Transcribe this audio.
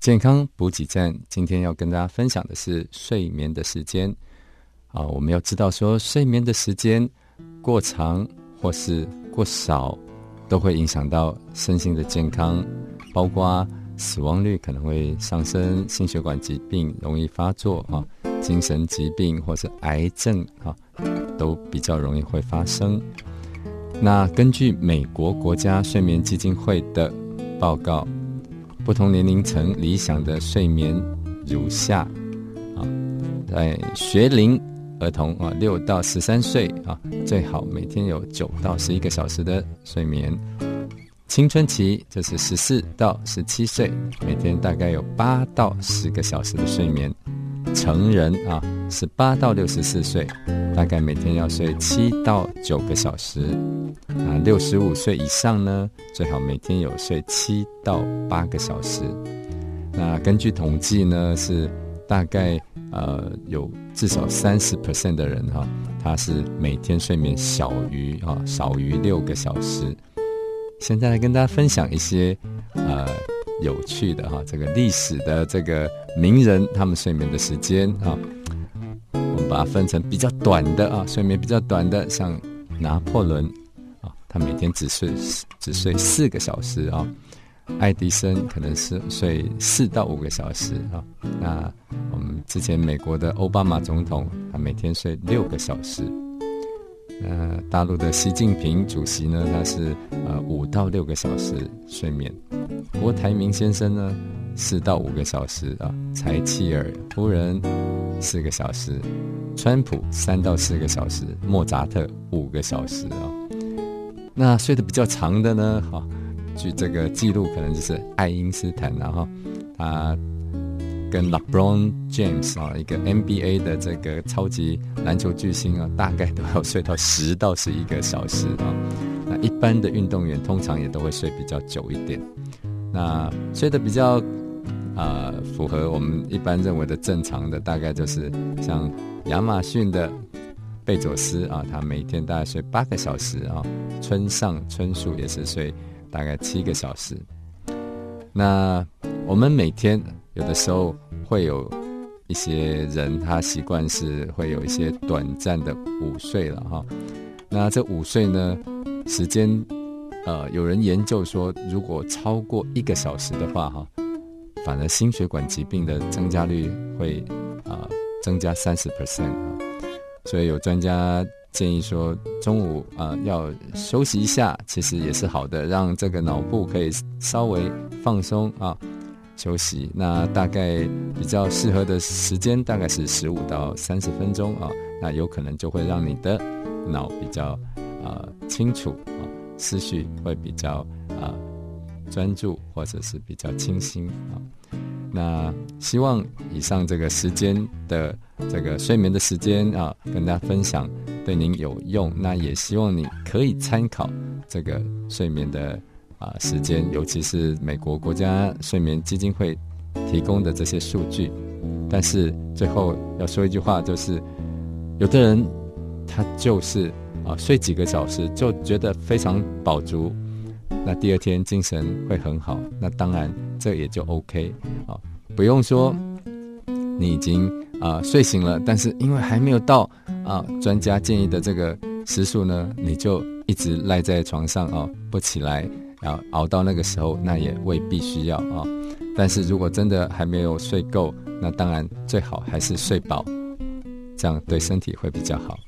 健康补给站，今天要跟大家分享的是睡眠的时间啊。我们要知道说，睡眠的时间过长或是过少，都会影响到身心的健康，包括死亡率可能会上升，心血管疾病容易发作啊，精神疾病或者癌症啊，都比较容易会发生。那根据美国国家睡眠基金会的报告。不同年龄层理想的睡眠如下啊，在学龄儿童啊，六到十三岁啊，最好每天有九到十一个小时的睡眠；青春期就是十四到十七岁，每天大概有八到十个小时的睡眠；成人啊，十八到六十四岁，大概每天要睡七到九个小时。啊，六十五岁以上呢，最好每天有睡七到八个小时。那根据统计呢，是大概呃有至少三十 percent 的人哈，他是每天睡眠小于啊少于六个小时。现在来跟大家分享一些呃有趣的哈，这个历史的这个名人他们睡眠的时间啊，我们把它分成比较短的啊，睡眠比较短的，像拿破仑啊。他每天只睡只睡四个小时啊，爱迪生可能是睡四到五个小时啊。那我们之前美国的奥巴马总统，他每天睡六个小时。呃大陆的习近平主席呢，他是呃五到六个小时睡眠。郭台铭先生呢，四到五个小时啊。柴契尔夫人四个小时，川普三到四个小时，莫扎特五个小时啊。那睡得比较长的呢？哈，据这个记录，可能就是爱因斯坦然后他跟 LeBron James 啊，一个 NBA 的这个超级篮球巨星啊，大概都要睡到十到十一个小时啊。那一般的运动员通常也都会睡比较久一点。那睡得比较啊，符合我们一般认为的正常的，大概就是像亚马逊的。贝佐斯啊，他每天大概睡八个小时啊。村上春树也是睡大概七个小时。那我们每天有的时候会有一些人，他习惯是会有一些短暂的午睡了哈。那这午睡呢，时间呃，有人研究说，如果超过一个小时的话哈，反而心血管疾病的增加率会啊增加三十 percent。所以有专家建议说，中午啊要休息一下，其实也是好的，让这个脑部可以稍微放松啊休息。那大概比较适合的时间大概是十五到三十分钟啊，那有可能就会让你的脑比较啊清楚啊，思绪会比较啊专注或者是比较清新啊。那希望以上这个时间的这个睡眠的时间啊，跟大家分享对您有用。那也希望你可以参考这个睡眠的啊时间，尤其是美国国家睡眠基金会提供的这些数据。但是最后要说一句话，就是有的人他就是啊睡几个小时就觉得非常饱足。那第二天精神会很好，那当然这也就 OK 啊，不用说你已经啊睡醒了，但是因为还没有到啊专家建议的这个时数呢，你就一直赖在床上啊不起来，然后熬到那个时候，那也未必需要啊。但是如果真的还没有睡够，那当然最好还是睡饱，这样对身体会比较好。